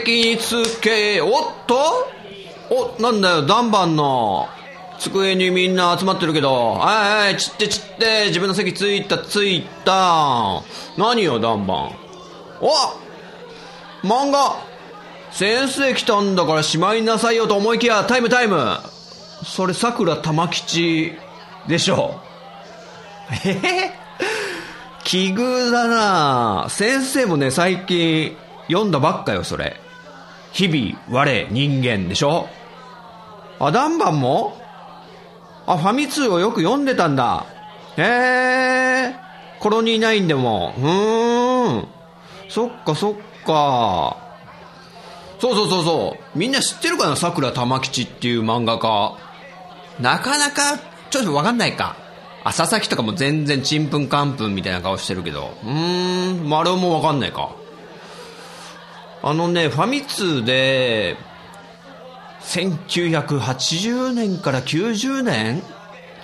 席につけおっと？おなんだよダンバンの。机にみんな集まってるけど。はいはい散って散って。自分の席ついたついた。何よダンバンお漫画。先生来たんだからしまいなさいよと思いきやタイムタイム。それさくら玉吉でしょ。えへ。奇遇だな。先生もね、最近読んだばっかよ、それ。日々、我、人間でしょ？あ、ダンバンも？あ、ファミ通をよく読んでたんだ。へえ、コロニーナインでも。うーん。そっかそっか。そうそうそうそう。みんな知ってるかな？桜玉吉っていう漫画家。なかなか、ちょっとわかんないか。あ、佐々木とかも全然ちんぷんかんぷんみたいな顔してるけど。うーん、丸もわかんないか。あのね、ファミ通で、1980年から90年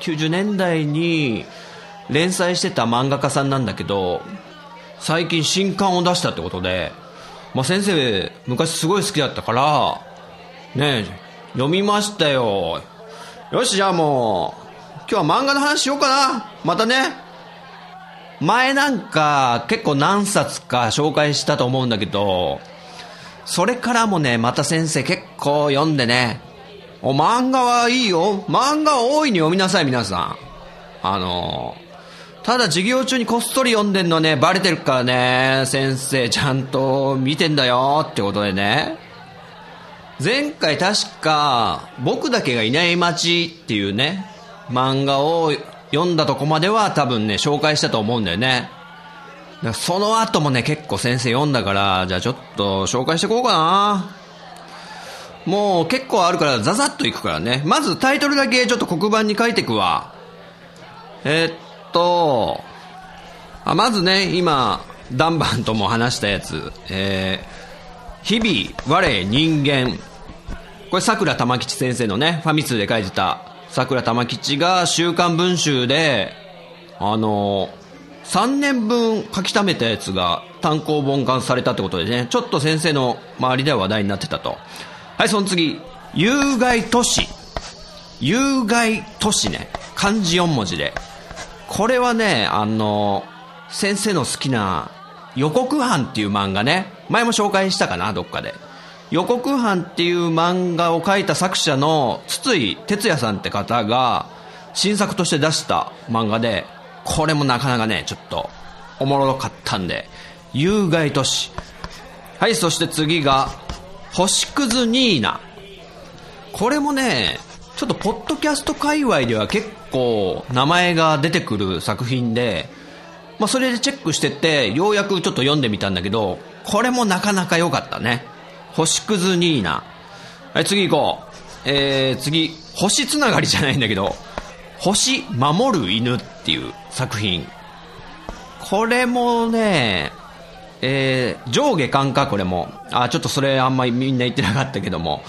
?90 年代に連載してた漫画家さんなんだけど、最近新刊を出したってことで、まあ、先生、昔すごい好きだったから、ね、読みましたよ。よし、じゃあもう、今日は漫画の話しようかな。またね。前なんか結構何冊か紹介したと思うんだけど、それからもね、また先生結構読んでね、お、漫画はいいよ。漫画を大いに読みなさい、皆さん。あの、ただ授業中にこっそり読んでんのね、バレてるからね、先生ちゃんと見てんだよってことでね。前回確か、僕だけがいない街っていうね、漫画を読んだとこまでは多分ね、紹介したと思うんだよね。その後もね、結構先生読んだから、じゃあちょっと紹介していこうかな。もう結構あるからザザッといくからね。まずタイトルだけちょっと黒板に書いていくわ。えーっと、あまずね、今、ダンバンとも話したやつ、えー、日々、我、人間。これ、桜玉吉先生のね、ファミ通で書いてた、桜玉吉が週刊文集で、あの3年分書き溜めたやつが単行本化されたってことでね、ちょっと先生の周りでは話題になってたと。はい、その次、有害都市。有害都市ね。漢字4文字で。これはね、あの、先生の好きな予告犯っていう漫画ね。前も紹介したかな、どっかで。予告犯っていう漫画を書いた作者の筒井哲也さんって方が新作として出した漫画で、これもなかなかね、ちょっとおもろかったんで、有害都市。はい、そして次が、星屑ニーナ。これもね、ちょっとポッドキャスト界隈では結構名前が出てくる作品で、まあそれでチェックしてて、ようやくちょっと読んでみたんだけど、これもなかなか良かったね。星屑ニーナ。はい、次行こう。えー、次、星つながりじゃないんだけど、星守る犬っていう作品。これもね、えー、上下巻か、これも。あ、ちょっとそれあんまりみんな言ってなかったけども。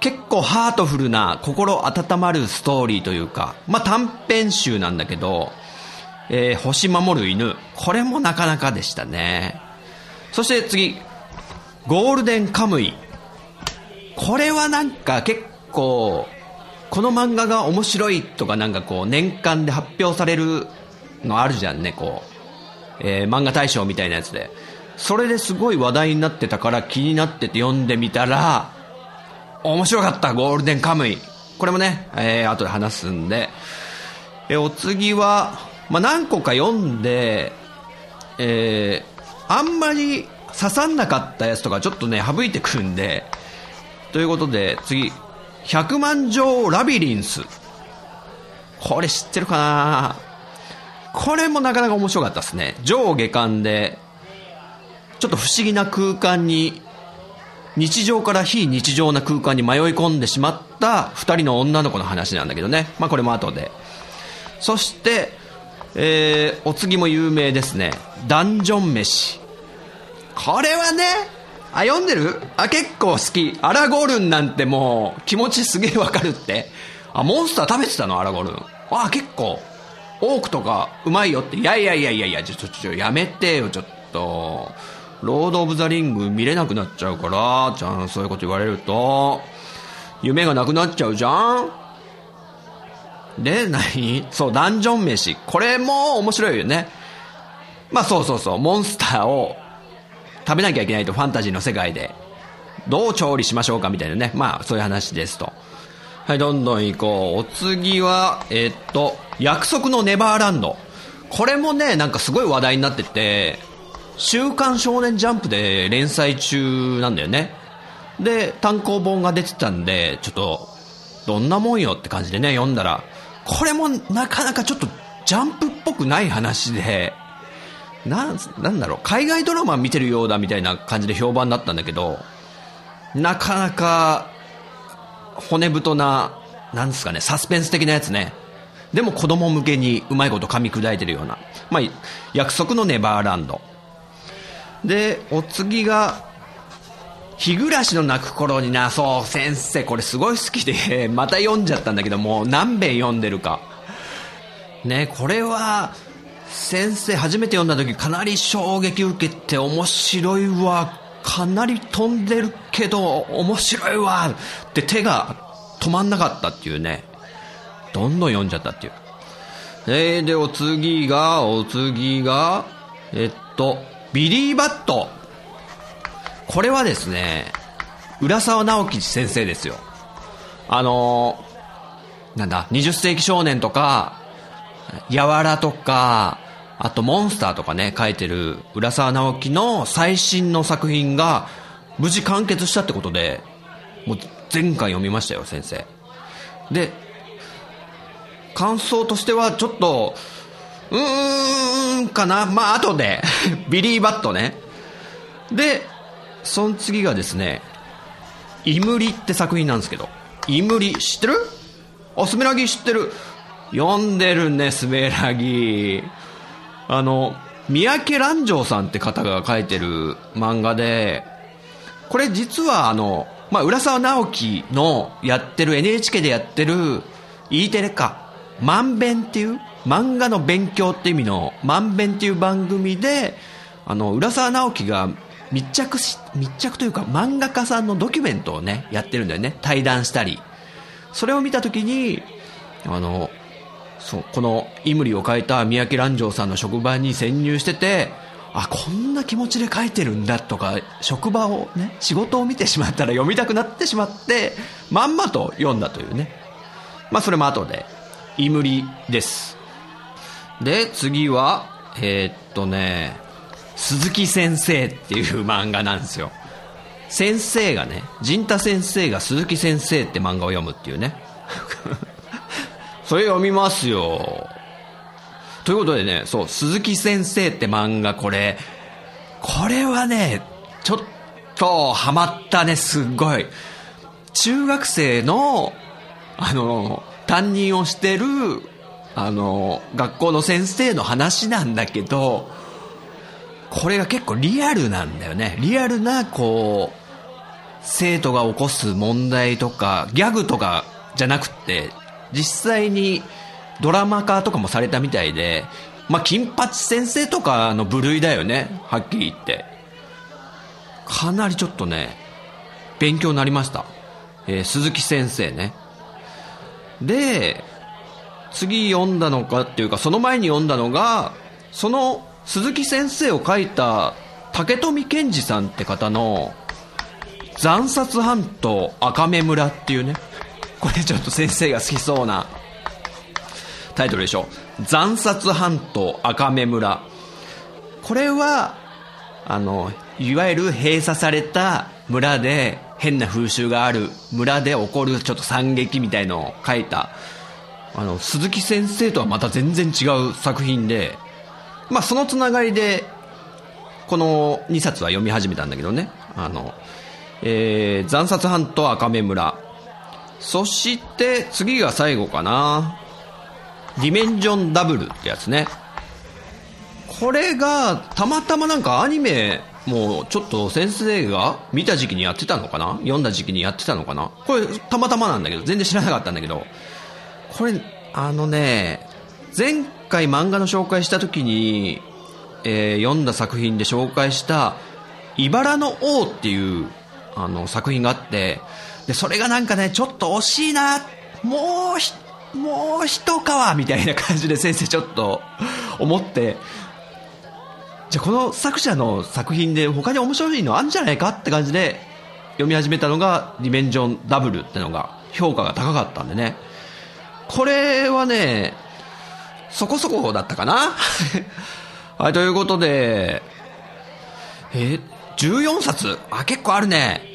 結構ハートフルな心温まるストーリーというか、まあ、短編集なんだけど、えー、星守る犬。これもなかなかでしたね。そして次、ゴールデンカムイ。これはなんか結構、この漫画が面白いとかなんかこう年間で発表されるのあるじゃんね、こう。えー漫画大賞みたいなやつで。それですごい話題になってたから気になってて読んでみたら、面白かった、ゴールデンカムイ。これもね、えー後で話すんで。えーお次は、まあ、何個か読んで、えー、あんまり刺さんなかったやつとかちょっとね、省いてくるんで、ということで、次、百万条ラビリンス。これ知ってるかな？これもなかなか面白かったですね。上下巻で、ちょっと不思議な空間に、日常から非日常な空間に迷い込んでしまった二人の女の子の話なんだけどね。まあこれも後で。そして、えー、お次も有名ですね。ダンジョン飯。これはね、あ、読んでる？あ、結構好き。アラゴルンなんてもう気持ちすげえわかるって。あ、モンスター食べてたの？アラゴルン。あ、結構。オークとかうまいよって。いやいやいやいやいや、ちょ、ちょ、ちょ、やめてよ、ちょっと。ロード・オブ・ザ・リング見れなくなっちゃうから、ちゃん、そういうこと言われると、夢がなくなっちゃうじゃんで、何？そう、ダンジョン飯。これも面白いよね。まあそうそうそう、モンスターを食べなきゃいけないとファンタジーの世界で。どう調理しましょうかみたいなね。まあそういう話ですと。はい、どんどん行こう。お次は、えー、っと、約束のネバーランド。これもね、なんかすごい話題になってて、週刊少年ジャンプで連載中なんだよね。で、単行本が出てたんで、ちょっと、どんなもんよって感じでね、読んだら、これもなかなかちょっとジャンプっぽくない話で、なん、なんだろう、海外ドラマ見てるようだみたいな感じで評判だったんだけど、なかなか、骨太な、なんですかね、サスペンス的なやつね。でも子供向けにうまいこと噛み砕いてるような。まあ、約束のネバーランド。で、お次が、日暮らしの泣く頃にな、そう、先生、これすごい好きで、また読んじゃったんだけどもう、何遍読んでるか。ね、これは、先生初めて読んだ時かなり衝撃受けて面白いわ、かなり飛んでるけど面白いわって手が止まんなかったっていうね。どんどん読んじゃったっていう。えー、で、お次が、お次が、えっと、ビリーバット。これはですね、浦沢直樹先生ですよ。あのー、なんだ、20世紀少年とか、やわらとか、あとモンスターとかね、書いてる浦沢直樹の最新の作品が無事完結したってことで、もう前回読みましたよ、先生。で、感想としてはちょっと、うーんかなまあ後で ビリーバットね。で、その次がですね、イムリって作品なんですけど、イムリ知ってる？あ、スメラギ知ってる？読んでるね、スメラギ。あの、三宅蘭城さんって方が書いてる漫画で、これ実はあの、まあ、浦沢直樹のやってる NHK でやってる E テレか、万弁っていう漫画の勉強って意味の万弁っていう番組で、あの、浦沢直樹が密着し、密着というか漫画家さんのドキュメントをね、やってるんだよね。対談したり。それを見たときに、あの、そう、このイムリを書いた三宅蘭城さんの職場に潜入してて、あ、こんな気持ちで書いてるんだとか、職場をね、仕事を見てしまったら読みたくなってしまって、まんまと読んだというね。まあそれも後で、イムリです。で、次は、えー、っとね、鈴木先生っていう漫画なんですよ。先生がね、陣太先生が鈴木先生って漫画を読むっていうね。それ読みますよ。ということでね、そう、鈴木先生って漫画これ、これはね、ちょっとハマったね、すごい。中学生の、あの、担任をしてるあの、学校の先生の話なんだけど、これが結構リアルなんだよね。リアルな、こう、生徒が起こす問題とか、ギャグとかじゃなくて、実際にドラマ化とかもされたみたいで、まあ、金八先生とかの部類だよね。はっきり言って。かなりちょっとね、勉強になりました。えー、鈴木先生ね。で、次読んだのかっていうか、その前に読んだのが、その鈴木先生を書いた竹富健二さんって方の、残殺半島赤目村っていうね、これちょっと先生が好きそうなタイトルでしょ。残殺半島赤目村。これは、あの、いわゆる閉鎖された村で変な風習がある村で起こるちょっと惨劇みたいのを書いた、あの、鈴木先生とはまた全然違う作品で、まあそのつながりで、この2冊は読み始めたんだけどね。あの、えー、残殺班と赤目村。そして次が最後かな。ディメンジョンダブルってやつね。これがたまたまなんかアニメもうちょっと先生が見た時期にやってたのかな？読んだ時期にやってたのかな？これたまたまなんだけど全然知らなかったんだけどこれあのね前回漫画の紹介した時に、えー、読んだ作品で紹介した「茨の王」っていうあの作品があってでそれがなんかねちょっと惜しいなもうもう一皮みたいな感じで先生ちょっと思ってじゃあこの作者の作品で他に面白いのあるんじゃないかって感じで読み始めたのが「ディメンジョンダブル」ってのが評価が高かったんでね。これはねそこそこだったかな。はいということでえ14冊？あ結構あるね。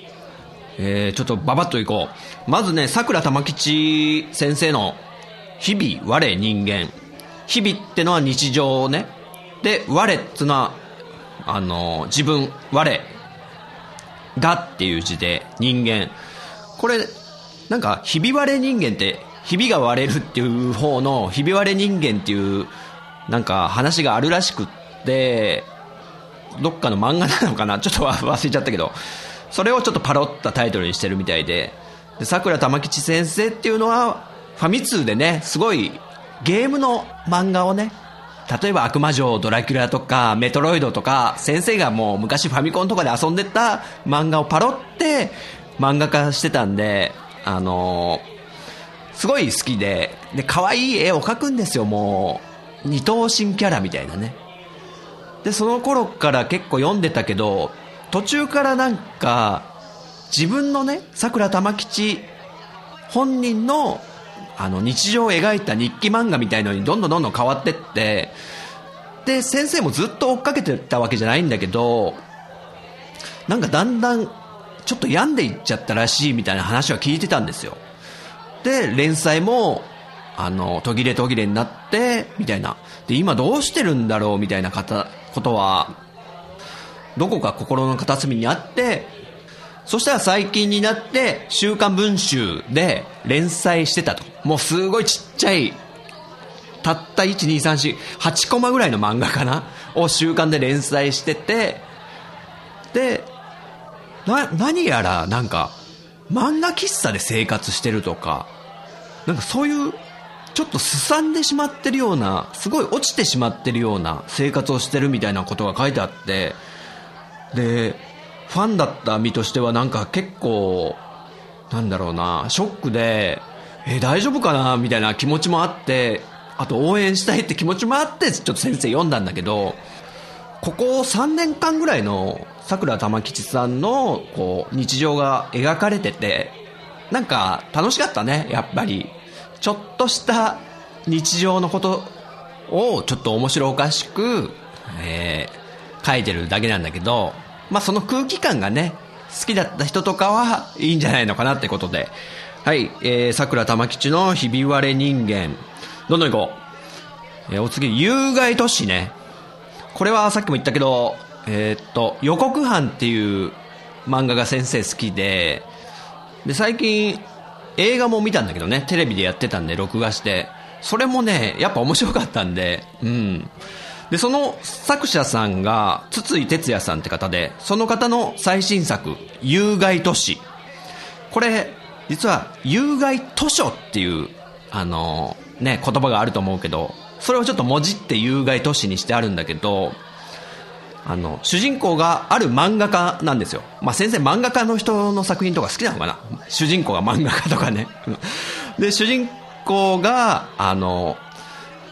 えー、ちょっとババッといこう。まずねさくら玉吉先生の「日々我人間」日々ってのは日常をね。で、我っつのは、あの、自分、我がっていう字で人間。これ、なんか、ひび割れ人間って、ひびが割れるっていう方の、ひび割れ人間っていう、なんか話があるらしくって、どっかの漫画なのかな？ちょっと忘れちゃったけど、それをちょっとパロったタイトルにしてるみたいで、で、桜玉吉先生っていうのは、ファミ通でね、すごいゲームの漫画をね、例えば悪魔城ドラキュラとかメトロイドとか先生がもう昔ファミコンとかで遊んでた漫画をパロって漫画化してたんで、あのー、すごい好きで、で、可愛い絵を描くんですよ、もう。二等身キャラみたいなね。で、その頃から結構読んでたけど、途中からなんか、自分のね、桜玉吉本人のあの日常を描いた日記漫画みたいのにどんどんどんどん変わってってで先生もずっと追っかけてたわけじゃないんだけどなんかだんだんちょっと病んでいっちゃったらしいみたいな話は聞いてたんですよ。で連載もあの途切れ途切れになってみたいな。で今どうしてるんだろうみたいな方ことはどこか心の片隅にあってそしたら最近になって、週刊文集で連載してたと。もうすごいちっちゃい、たった1、2、3、4、8コマぐらいの漫画かな？を週刊で連載してて、で、な、何やらなんか、漫画喫茶で生活してるとか、なんかそういう、ちょっとすさんでしまってるような、すごい落ちてしまってるような生活をしてるみたいなことが書いてあって、で、ファンだった身としてはなんか結構、なんだろうな、ショックで、え、大丈夫かなみたいな気持ちもあって、あと応援したいって気持ちもあって、ちょっと先生読んだんだけど、ここ3年間ぐらいの桜玉吉さんのこう日常が描かれてて、なんか楽しかったね、やっぱり。ちょっとした日常のことをちょっと面白おかしく、えー、書いてるだけなんだけど、まあ、その空気感がね、好きだった人とかはいいんじゃないのかなってことで。はい、えー、桜玉吉のひび割れ人間。どんどん行こう。えー、お次、有害都市ね。これはさっきも言ったけど、えー、っと、予告犯っていう漫画が先生好きで、で、最近映画も見たんだけどね、テレビでやってたんで録画して、それもね、やっぱ面白かったんで、うん。で、その作者さんが、筒井哲也さんって方で、その方の最新作、有害都市。これ、実は、有害図書っていう、あの、ね、言葉があると思うけど、それをちょっともじって有害都市にしてあるんだけど、あの、主人公がある漫画家なんですよ。まあ、先生漫画家の人の作品とか好きなのかな？主人公が漫画家とかね。で、主人公が、あの、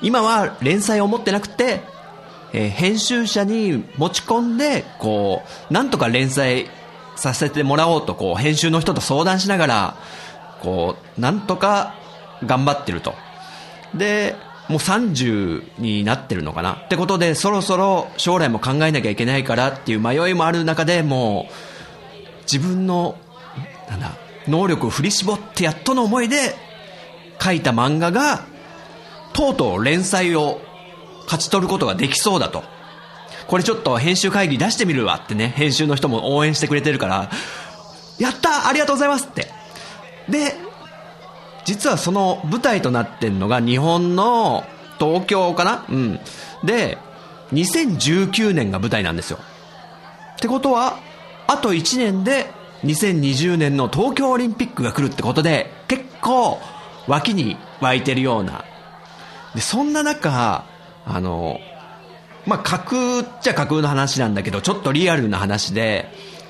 今は連載を持ってなくて、えー、編集者に持ち込んで、こう、なんとか連載させてもらおうと、こう、編集の人と相談しながら、こう、なんとか頑張ってると。で、もう30になってるのかなってことで、そろそろ将来も考えなきゃいけないからっていう迷いもある中でもう、自分の、なんだ、能力を振り絞ってやっとの思いで書いた漫画が、とうとう連載を勝ち取ることができそうだと。これちょっと編集会議出してみるわってね、編集の人も応援してくれてるから、やったありがとうございますって。で、実はその舞台となってんのが日本の東京かな？うん。で、2019年が舞台なんですよ。ってことは、あと1年で2020年の東京オリンピックが来るってことで、結構脇に湧いてるような。で、そんな中、あの、まあ、架空っちゃ架空の話なんだけど、ちょっとリアルな話で、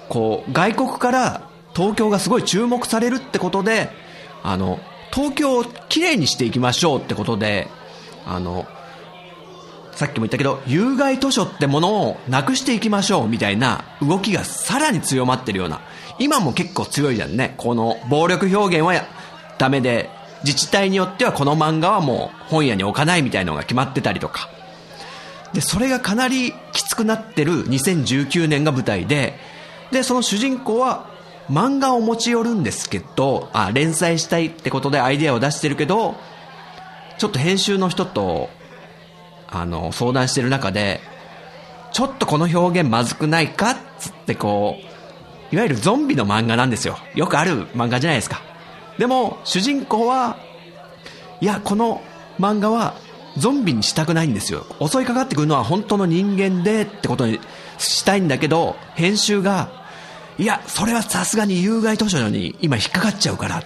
こう、外国から東京がすごい注目されるってことで、あの、東京をきれいにしていきましょうってことで、あの、さっきも言ったけど、有害図書ってものをなくしていきましょうみたいな動きがさらに強まってるような、今も結構強いじゃんね。この暴力表現はダメで、自治体によってはこの漫画はもう本屋に置かないみたいなのが決まってたりとか。で、それがかなりきつくなってる2019年が舞台で、で、その主人公は漫画を持ち寄るんですけど、あ、連載したいってことでアイデアを出してるけど、ちょっと編集の人と、あの、相談してる中で、ちょっとこの表現まずくないかっつってこう、いわゆるゾンビの漫画なんですよ。よくある漫画じゃないですか。でも、主人公は、いや、この漫画はゾンビにしたくないんですよ。襲いかかってくるのは本当の人間でってことにしたいんだけど、編集が、いや、それはさすがに有害図書に今引っかかっちゃうから、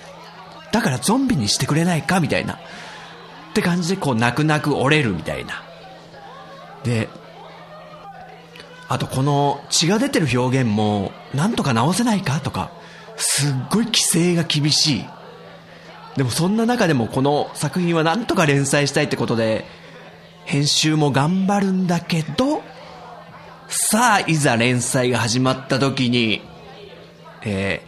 だからゾンビにしてくれないかみたいな。って感じでこう泣く泣く折れるみたいな。で、あとこの血が出てる表現もなんとか直せないかとか、すっごい規制が厳しい。でもそんな中でもこの作品はなんとか連載したいってことで、編集も頑張るんだけど、さあ、いざ連載が始まった時に、え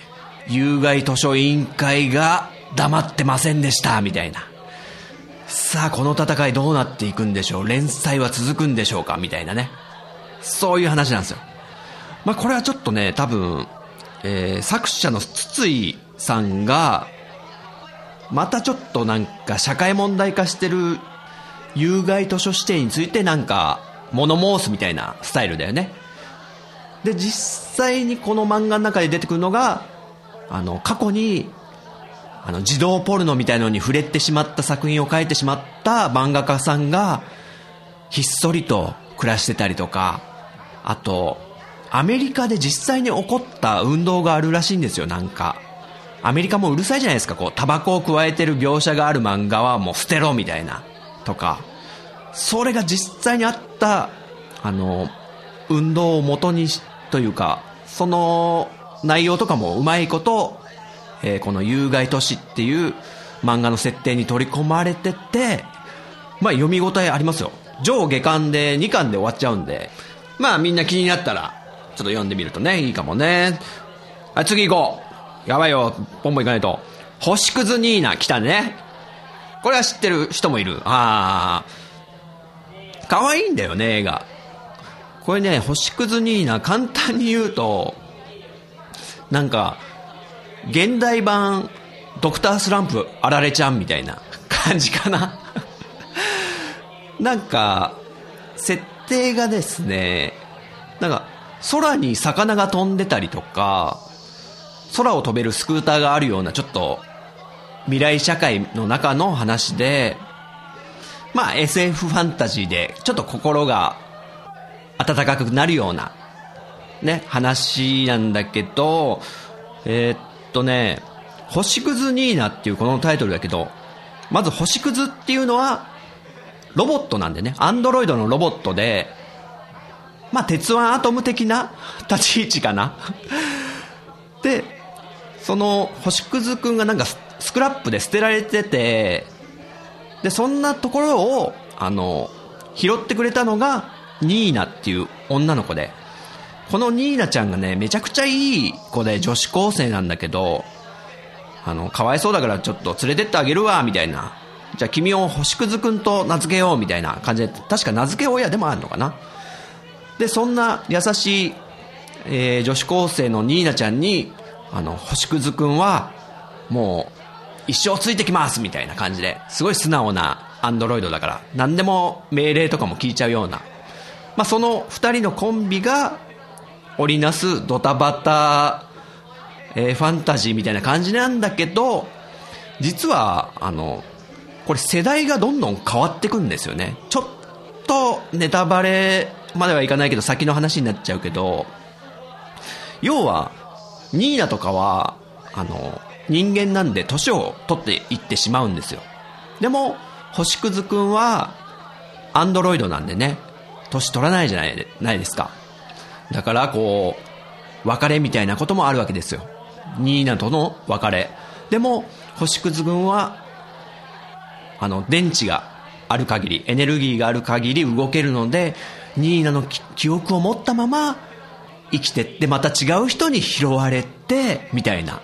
ー、有害図書委員会が黙ってませんでした、みたいな。さあ、この戦いどうなっていくんでしょう？連載は続くんでしょうか？みたいなね。そういう話なんですよ。まあ、これはちょっとね、多分、えー、作者の筒井さんが、またちょっとなんか社会問題化してる有害図書指定についてなんか物申すみたいなスタイルだよね。で、実際にこの漫画の中で出てくるのが、あの、過去に、あの、児童ポルノみたいのに触れてしまった作品を書いてしまった漫画家さんが、ひっそりと暮らしてたりとか、あと、アメリカで実際に起こった運動があるらしいんですよ、なんか。アメリカもうるさいじゃないですか、こう、タバコを加えてる描写がある漫画はもう捨てろみたいな、とか。それが実際にあった、あの、運動をもとにというか、その内容とかもうまいこと、えー、この有害都市っていう漫画の設定に取り込まれてて、まあ読み応えありますよ。上下巻で2巻で終わっちゃうんで、まあみんな気になったら、ちょっと読んでみるとね、いいかもね。はい、次行こう。やばいよ、ポンポン行かないと。星屑ニーナ来たね。これは知ってる人もいる。ああ。可愛いんだよね、映画。これね、星屑ニーナ、簡単に言うと、なんか、現代版、ドクタースランプ、あられちゃんみたいな 感じかななんか、設定がですね、なんか、空に魚が飛んでたりとか、空を飛べるスクーターがあるような、ちょっと、未来社会の中の話で、まあ SF ファンタジーで、ちょっと心が温かくなるような、ね、話なんだけど、えー、っとね、星屑ニーナっていうこのタイトルだけど、まず星屑っていうのは、ロボットなんでね、アンドロイドのロボットで、まあ、鉄腕アトム的な立ち位置かな。で、その星屑くんがなんかスクラップで捨てられてて、で、そんなところを、あの、拾ってくれたのが、ニーナっていう女の子で、このニーナちゃんがね、めちゃくちゃいい子で女子高生なんだけど、あの、かわいそうだからちょっと連れてってあげるわ、みたいな。じゃあ君を星屑くんと名付けようみたいな感じで、確か名付け親でもあるのかな。で、そんな優しい、えー、女子高生のニーナちゃんに、あの、星屑くんは、もう、一生ついてきますみたいな感じで、すごい素直なアンドロイドだから、何でも命令とかも聞いちゃうような。まあ、その二人のコンビが、織りなすドタバタ、えー、ファンタジーみたいな感じなんだけど、実は、あの、これ世代がどんどん変わってくんですよね。ちょっとネタバレまではいかないけど先の話になっちゃうけど、要は、ニーナとかは、あの、人間なんで年を取っていってしまうんですよ。でも、星屑くんは、アンドロイドなんでね、年取らないじゃないないですか。だから、こう、別れみたいなこともあるわけですよ。ニーナとの別れ。でも、星屑くんは、あの、電池がある限り、エネルギーがある限り動けるので、ニーナの記憶を持ったまま、生きてって、また違う人に拾われて、みたいな。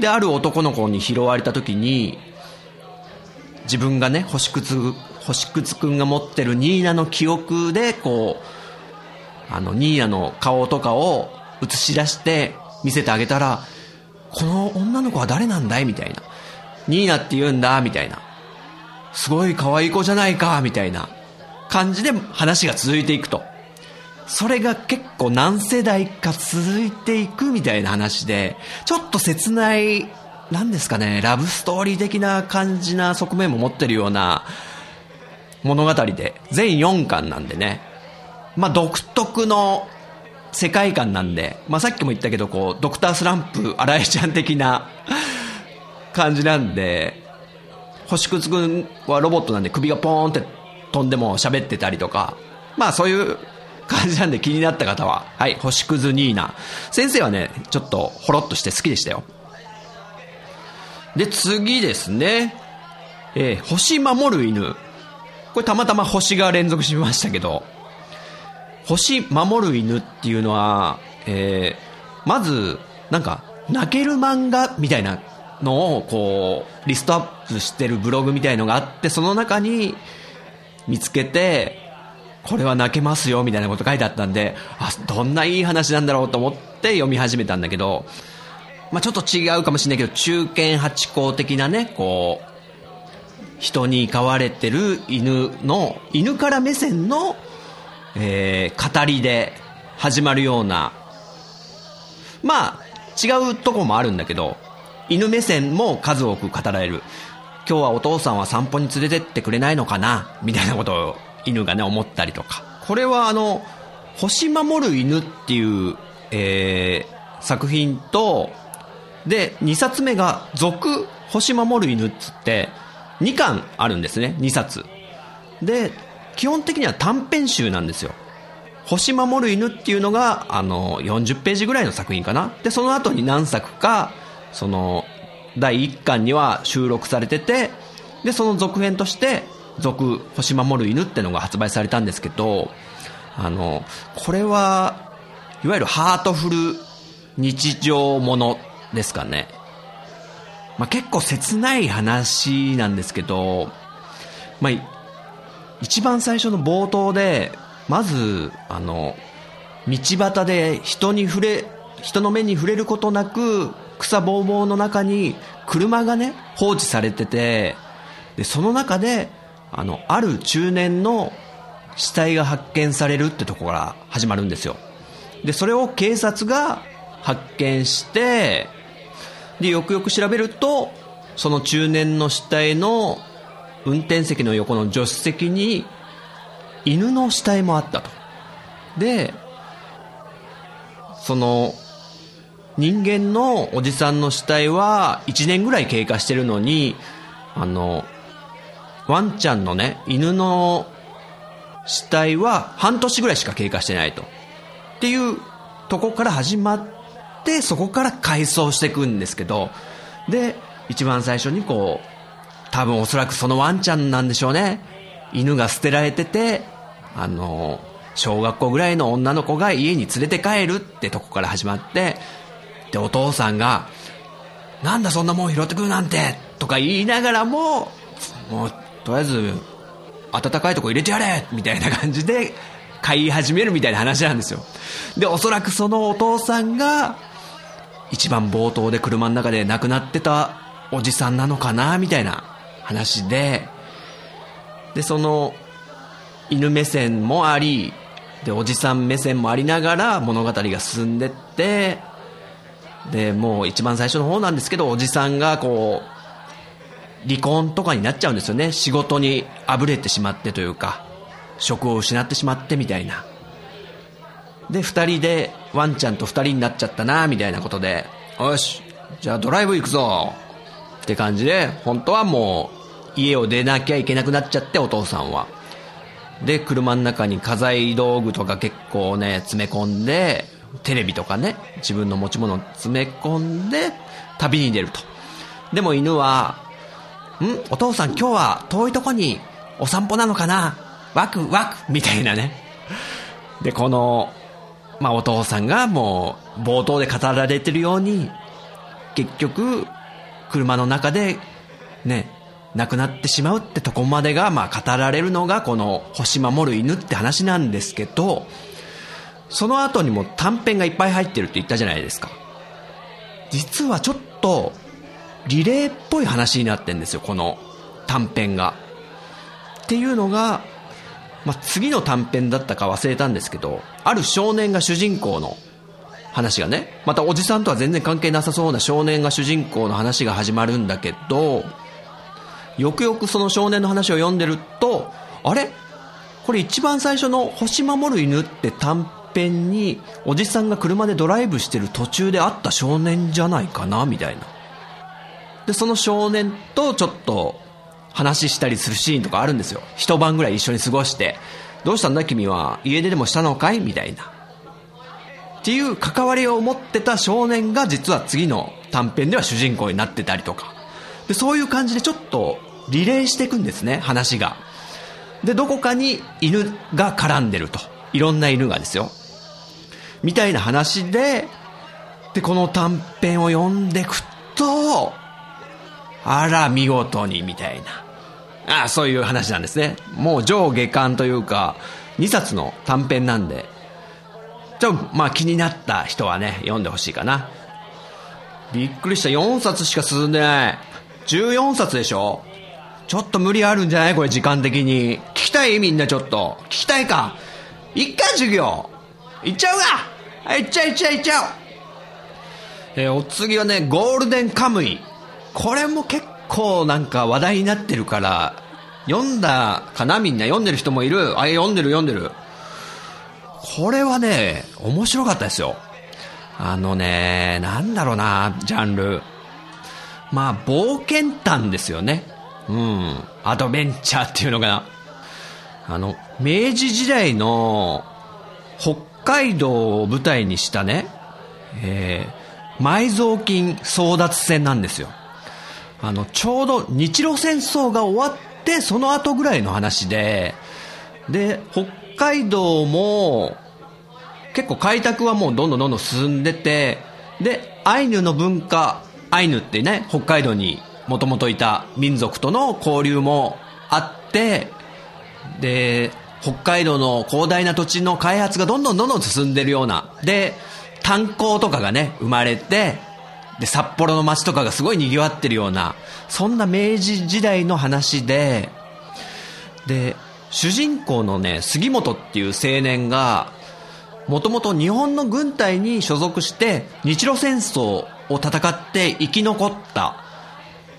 で、ある男の子に拾われた時に、自分がね、星屑、星屑くんが持ってるニーナの記憶で、こう、あの、ニーナの顔とかを映し出して見せてあげたら、この女の子は誰なんだい？みたいな。ニーナって言うんだみたいな。すごい可愛い子じゃないかみたいな感じで話が続いていくと。それが結構何世代か続いていくみたいな話で、ちょっと切ない、なんですかね、ラブストーリー的な感じな側面も持ってるような物語で、全4巻なんでね、まあ独特の世界観なんで、まあさっきも言ったけど、こう、ドクタースランプ、荒井ちゃん的な 感じなんで、星屑くんはロボットなんで首がポーンって飛んでも喋ってたりとか、まあそういう感じなんで気になった方は、はい、星屑ニーナ。先生はね、ちょっとほろっとして好きでしたよ。で、次ですね。えー、星守る犬。これたまたま星が連続しましたけど、星守る犬っていうのは、えー、まず、なんか、泣ける漫画みたいなのを、こう、リストアップしてるブログみたいのがあって、その中に見つけて、これは泣けますよ、みたいなこと書いてあったんで、あ、どんないい話なんだろうと思って読み始めたんだけど、まあちょっと違うかもしれないけど、中堅八公的なね、こう、人に飼われてる犬の、犬から目線の、えー、語りで始まるような、まあ、違うとこもあるんだけど、犬目線も数多く語られる。今日はお父さんは散歩に連れてってくれないのかなみたいなことを犬がね、思ったりとか。これはあの、星守る犬っていう、えー、作品と、で、2冊目が、続、星守る犬っつって、2巻あるんですね、2冊。で、基本的には短編集なんですよ。星守る犬っていうのが、あの、40ページぐらいの作品かな。で、その後に何作か、その、第1巻には収録されてて、で、その続編として、続、星守る犬ってのが発売されたんですけど、あの、これは、いわゆるハートフル日常ものですかね。まあ、結構切ない話なんですけど、まあ、一番最初の冒頭で、まず、あの、道端で人に触れ、人の目に触れることなく、草ぼうぼうの中に車がね、放置されてて、で、その中で、あの、ある中年の死体が発見されるってとこから始まるんですよ。で、それを警察が発見して、で、よくよく調べると、その中年の死体の運転席の横の助手席に犬の死体もあったと。で、その人間のおじさんの死体は1年ぐらい経過してるのに、あの、ワンちゃんのね、犬の死体は半年ぐらいしか経過してないと。っていうとこから始まって、そこから回想していくんですけど、で、一番最初にこう、多分おそらくそのワンちゃんなんでしょうね。犬が捨てられてて、あの、小学校ぐらいの女の子が家に連れて帰るってとこから始まって、で、お父さんが、なんだそんなもん拾ってくるなんてとか言いながらも、もうとりあえず暖かいとこ入れてやれみたいな感じで飼い始めるみたいな話なんですよ。でおそらくそのお父さんが一番冒頭で車の中で亡くなってたおじさんなのかなみたいな話で。でその犬目線もありでおじさん目線もありながら物語が進んでってでもう一番最初の方なんですけどおじさんがこう離婚とかになっちゃうんですよね。仕事にあぶれてしまってというか職を失ってしまってみたいな。で2人でワンちゃんと2人になっちゃったなみたいなことでよしじゃあドライブ行くぞって感じで本当はもう家を出なきゃいけなくなっちゃってお父さんは。で車の中に家財道具とか結構ね詰め込んでテレビとかね自分の持ち物詰め込んで旅に出ると。でも犬は「んお父さん今日は遠いとこにお散歩なのかなワクワク」みたいなね。でこの、まあ、お父さんがもう冒頭で語られてるように結局車の中でね亡くなってしまうってとこまでが、まあ、語られるのがこの「星守る犬」って話なんですけどその後にも短編がいっぱい入ってるって言ったじゃないですか。実はちょっとリレーっぽい話になってんですよこの短編が。っていうのが、まあ、次の短編だったか忘れたんですけどある少年が主人公の話がねまたおじさんとは全然関係なさそうな少年が主人公の話が始まるんだけどよくよくその少年の話を読んでるとあれ？これ一番最初の「星守る犬」って短編におじさんが車でドライブしてる途中で会った少年じゃないかなみたいな。でその少年とちょっと話したりするシーンとかあるんですよ。一晩ぐらい一緒に過ごしてどうしたんだ君は家出でもしたのかい？みたいな。っていう関わりを持ってた少年が実は次の短編では主人公になってたりとか。でそういう感じでちょっとリレーしていくんですね話が。でどこかに犬が絡んでると。いろんな犬がですよ。みたいな話ででこの短編を読んでくとあら見事にみたいな。ああそういう話なんですね。もう上下巻というか2冊の短編なんで。ちょっとまあ気になった人はね読んでほしいかな。びっくりした。4冊しか進んでない。14冊でしょ。ちょっと無理あるんじゃない？これ時間的に。聞きたい？みんなちょっと。聞きたいか？一回授業。行っちゃうか？はい行っちゃう行っちゃう行っちゃう。えーお次はねゴールデンカムイ。これも結構なんか話題になってるから読んだかなみんな。読んでる人もいる。あ読んでる読んでる。これはね面白かったですよ。あのねなんだろうなジャンル。まあ冒険探ですよね。うん。アドベンチャーっていうのかな。あの明治時代の北海道を舞台にしたね、えー、埋蔵金争奪戦なんですよ。あのちょうど日露戦争が終わってその後ぐらいの話でで北海道も結構開拓はもうどんどんどんどん進んでてでアイヌの文化アイヌってね北海道にもともといた民族との交流もあってで北海道の広大な土地の開発がどんどんどんどん進んでるようなで炭鉱とかがね生まれてで札幌の街とかがすごい賑わってるようなそんな明治時代の話でで主人公のね杉本っていう青年がもともと日本の軍隊に所属して日露戦争を戦って生き残った。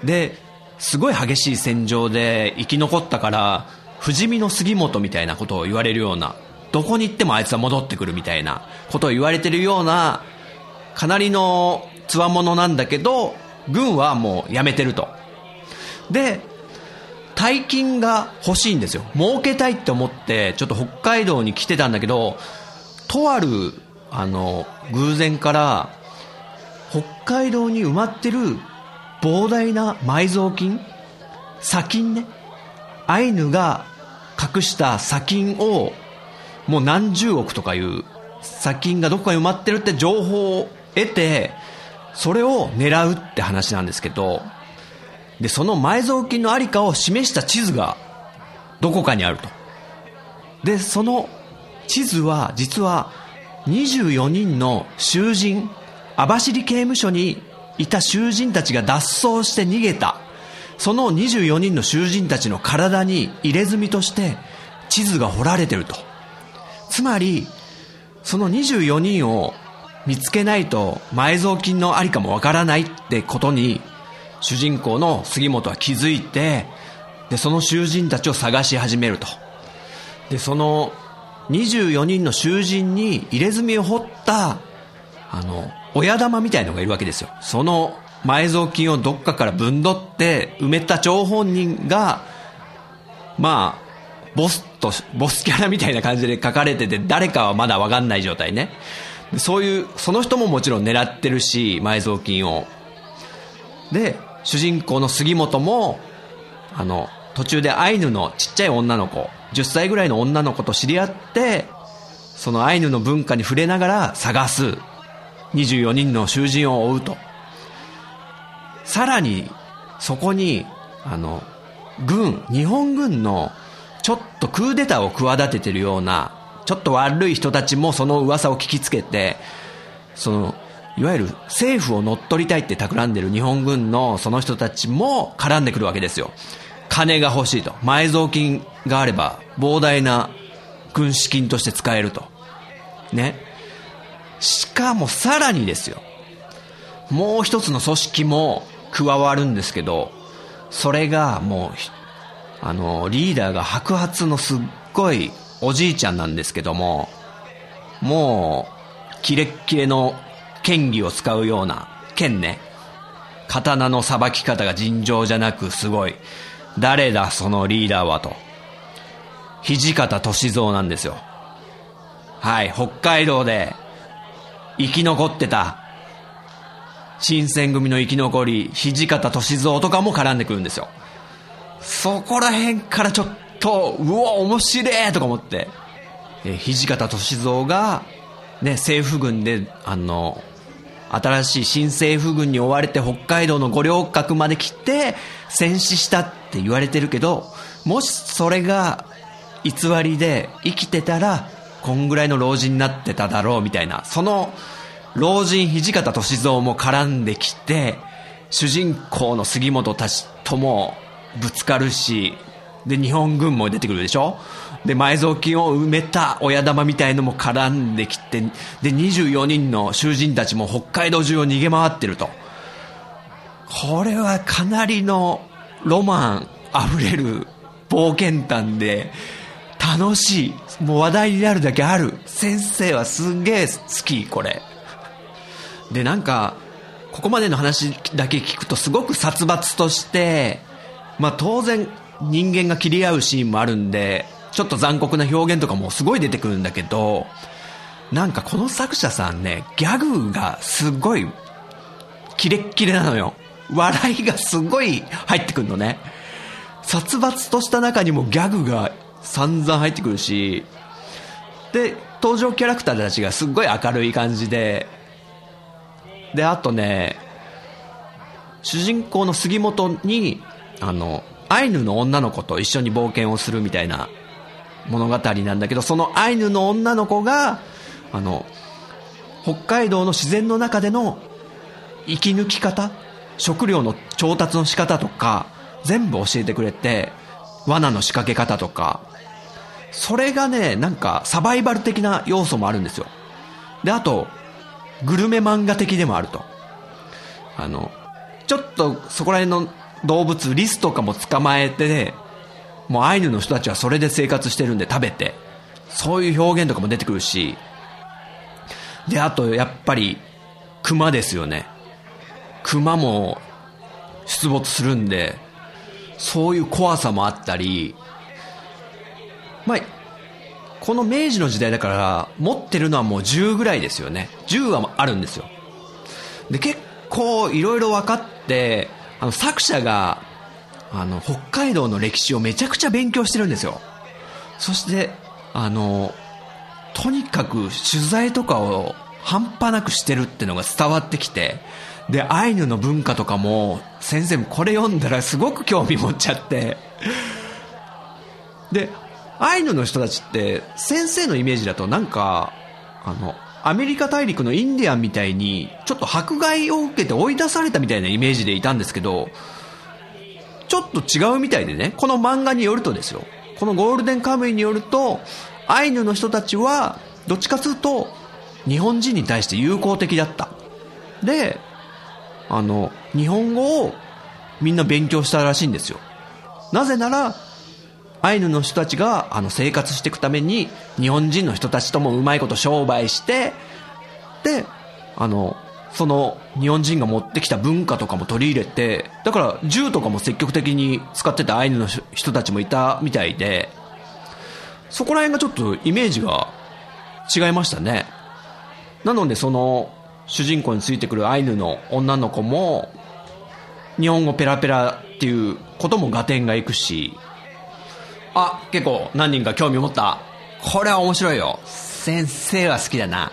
ですごい激しい戦場で生き残ったから不死身の杉本みたいなことを言われるようなどこに行ってもあいつは戻ってくるみたいなことを言われてるようなかなりのつわものなんだけど軍はもうやめてると。で大金が欲しいんですよ。儲けたいって思ってちょっと北海道に来てたんだけどとあるあの偶然から北海道に埋まってる膨大な埋蔵金砂金ねアイヌが隠した砂金をもう何十億とかいう砂金がどこかに埋まってるって情報を得てそれを狙うって話なんですけどで、その埋蔵金のありかを示した地図がどこかにあると。で、その地図は実は24人の囚人、網走刑務所にいた囚人たちが脱走して逃げた。その24人の囚人たちの体に入れ墨として地図が彫られてると。つまり、その24人を見つけないと埋蔵金のありかもわからないってことに主人公の杉本は気づいてでその囚人たちを探し始めると。でその24人の囚人に入れ墨を彫ったあの親玉みたいのがいるわけですよ。その埋蔵金をどっかからぶんどって埋めた張本人がまあボスとボスキャラみたいな感じで書かれてて誰かはまだ分かんない状態ね。そういうその人ももちろん狙ってるし埋蔵金を。で主人公の杉本もあの途中でアイヌのちっちゃい女の子10歳ぐらいの女の子と知り合ってそのアイヌの文化に触れながら探す。24人の囚人を追うと。さらにそこにあの軍日本軍のちょっとクーデターを企ててるようなちょっと悪い人たちもその噂を聞きつけてそのいわゆる政府を乗っ取りたいって企んでる日本軍のその人たちも絡んでくるわけですよ。金が欲しいと。埋蔵金があれば膨大な軍資金として使えると。ね。しかもさらにですよ。もう一つの組織も加わるんですけどそれがもうあのリーダーが白髪のすっごいおじいちゃんなんですけどももうキレッキレの剣技を使うような剣ね。刀のさばき方が尋常じゃなくすごい。誰だそのリーダーはと。土方歳三なんですよ。はい北海道で生き残ってた。新選組の生き残り土方歳三とかも絡んでくるんですよ。そこら辺からちょっとうわ面白えとか思って。え土方歳三がね政府軍であの新しい新政府軍に追われて北海道の五稜郭まで来て戦死したって言われてるけどもしそれが偽りで生きてたらこんぐらいの老人になってただろうみたいなその老人土方歳三も絡んできて主人公の杉本たちともぶつかるしで日本軍も出てくるでしょ？で埋蔵金を埋めた親玉みたいのも絡んできてで24人の囚人たちも北海道中を逃げ回ってると。これはかなりのロマンあふれる冒険譚で楽しいもう話題になるだけある。先生はすげえ好きこれ。でなんかここまでの話だけ聞くとすごく殺伐としてまあ当然人間が切り合うシーンもあるんでちょっと残酷な表現とかもすごい出てくるんだけど、なんかこの作者さんね、ギャグがすごい、キレッキレなのよ。笑いがすごい入ってくるのね。殺伐とした中にもギャグが散々入ってくるし、で、登場キャラクターたちがすっごい明るい感じで、で、あとね、主人公の杉本に、あの、アイヌの女の子と一緒に冒険をするみたいな物語なんだけどそのアイヌの女の子があの北海道の自然の中での生き抜き方食料の調達の仕方とか全部教えてくれて罠の仕掛け方とかそれがねなんかサバイバル的な要素もあるんですよ。であとグルメ漫画的でもあると。あのちょっとそこら辺の動物リスとかも捕まえて、ね、もうアイヌの人たちはそれで生活してるんで食べて。そういう表現とかも出てくるし。であとやっぱり熊ですよね。熊も出没するんでそういう怖さもあったり。まあこの明治の時代だから持ってるのはもう銃ぐらいですよね。銃はあるんですよ。で結構いろいろ分かってあの作者があの北海道の歴史をめちゃくちゃ勉強してるんですよそしてあのとにかく取材とかを半端なくしてるってのが伝わってきてで、アイヌの文化とかも、先生もこれ読んだらすごく興味持っちゃって。で、アイヌの人たちって、先生のイメージだとなんか、あの、アメリカ大陸のインディアンみたいに、ちょっと迫害を受けて追い出されたみたいなイメージでいたんですけど、ちょっと違うみたいでね、この漫画によるとですよ、このゴールデンカムイによると、アイヌの人たちは、どっちかというと、日本人に対して友好的だった。で、あの、日本語をみんな勉強したらしいんですよ。なぜなら、アイヌの人たちがあの生活していくために日本人の人たちともうまいこと商売してであのその日本人が持ってきた文化とかも取り入れてだから銃とかも積極的に使ってたアイヌの人たちもいたみたいでそこら辺がちょっとイメージが違いましたね。なのでその主人公についてくるアイヌの女の子も日本語ペラペラっていうことも合点がいくしあ、結構何人か興味持った。これは面白いよ。先生は好きだな。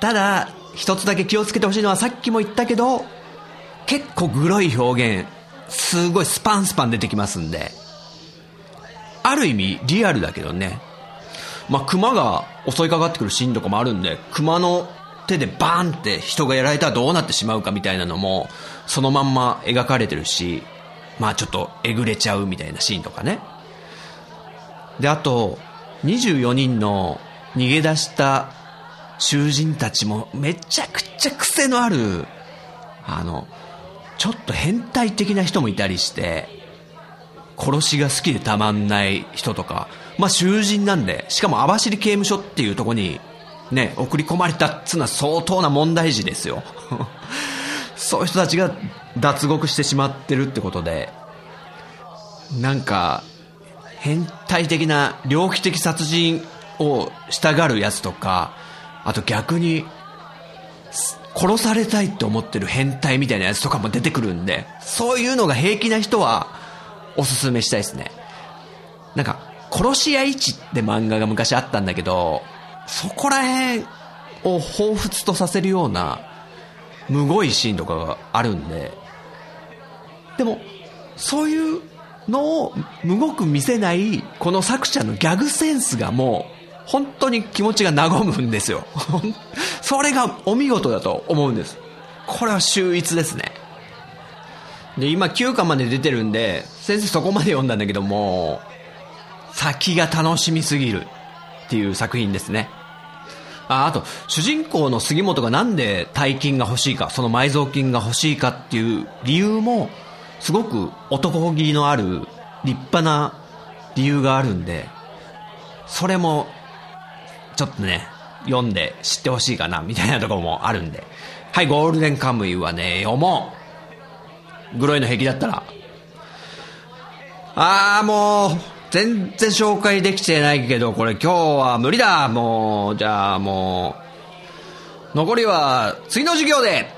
ただ、一つだけ気をつけてほしいのはさっきも言ったけど、結構グロい表現、すごいスパンスパン出てきますんで、ある意味リアルだけどね。まあ、熊が襲いかかってくるシーンとかもあるんで、熊の手でバーンって人がやられたらどうなってしまうかみたいなのも、そのまんま描かれてるし、まあちょっとえぐれちゃうみたいなシーンとかね。で、あと、24人の逃げ出した囚人たちもめちゃくちゃ癖のある、あの、ちょっと変態的な人もいたりして、殺しが好きでたまんない人とか、まあ囚人なんで、しかも網走刑務所っていうとこに、ね、送り込まれたっつうのは相当な問題児ですよ。そういう人たちが脱獄してしまってるってことで、なんか、変態的な猟奇的殺人をしたがるやつとか、あと逆に、殺されたいって思ってる変態みたいなやつとかも出てくるんで、そういうのが平気な人は、おすすめしたいですね。なんか、殺し屋市って漫画が昔あったんだけど、そこら辺を彷彿とさせるような、むごいシーンとかがあるんで、でも、そういうのをむごく見せないこの作者のギャグセンスがもう本当に気持ちが和むんですよ。それがお見事だと思うんです。これは秀逸ですね。で今9巻まで出てるんで先生そこまで読んだんだけども先が楽しみすぎるっていう作品ですね。ああと主人公の杉本がなんで大金が欲しいかその埋蔵金が欲しいかっていう理由もすごく男気のある立派な理由があるんで、それも、ちょっとね、読んで知ってほしいかな、みたいなところもあるんで。はい、ゴールデンカムイはね、読もう。グロいの平気だったら。あー、もう、全然紹介できてないけど、これ今日は無理だ。もう、じゃあもう、残りは次の授業で